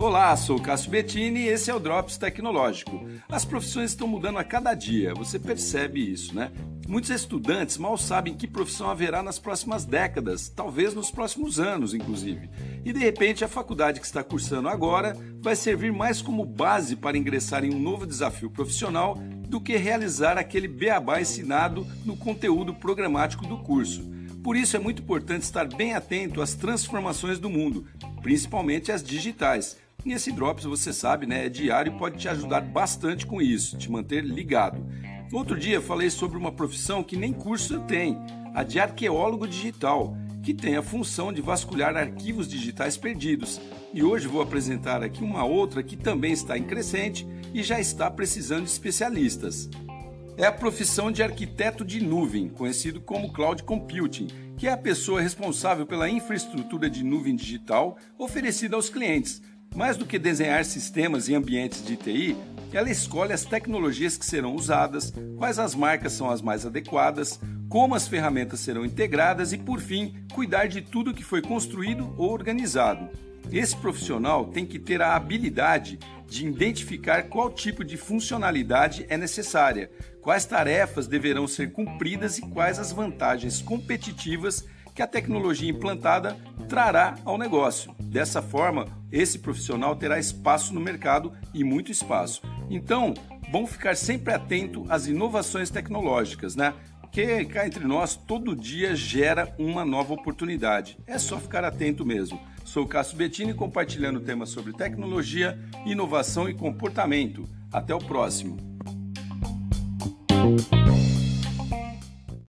Olá, sou Cássio Bettini e esse é o Drops Tecnológico. As profissões estão mudando a cada dia, você percebe isso, né? Muitos estudantes mal sabem que profissão haverá nas próximas décadas, talvez nos próximos anos, inclusive. E de repente a faculdade que está cursando agora vai servir mais como base para ingressar em um novo desafio profissional do que realizar aquele beabá ensinado no conteúdo programático do curso. Por isso é muito importante estar bem atento às transformações do mundo, principalmente as digitais e esse Drops, você sabe, né, é diário e pode te ajudar bastante com isso, te manter ligado. Outro dia falei sobre uma profissão que nem curso tem, a de arqueólogo digital, que tem a função de vasculhar arquivos digitais perdidos. E hoje vou apresentar aqui uma outra que também está em crescente e já está precisando de especialistas. É a profissão de arquiteto de nuvem, conhecido como cloud computing, que é a pessoa responsável pela infraestrutura de nuvem digital oferecida aos clientes, mais do que desenhar sistemas e ambientes de TI, ela escolhe as tecnologias que serão usadas, quais as marcas são as mais adequadas, como as ferramentas serão integradas e, por fim, cuidar de tudo que foi construído ou organizado. Esse profissional tem que ter a habilidade de identificar qual tipo de funcionalidade é necessária, quais tarefas deverão ser cumpridas e quais as vantagens competitivas que a tecnologia implantada trará ao negócio. Dessa forma, esse profissional terá espaço no mercado e muito espaço. Então, bom ficar sempre atento às inovações tecnológicas, né? Porque cá entre nós, todo dia gera uma nova oportunidade. É só ficar atento mesmo. Sou Cássio Bettini compartilhando temas sobre tecnologia, inovação e comportamento. Até o próximo.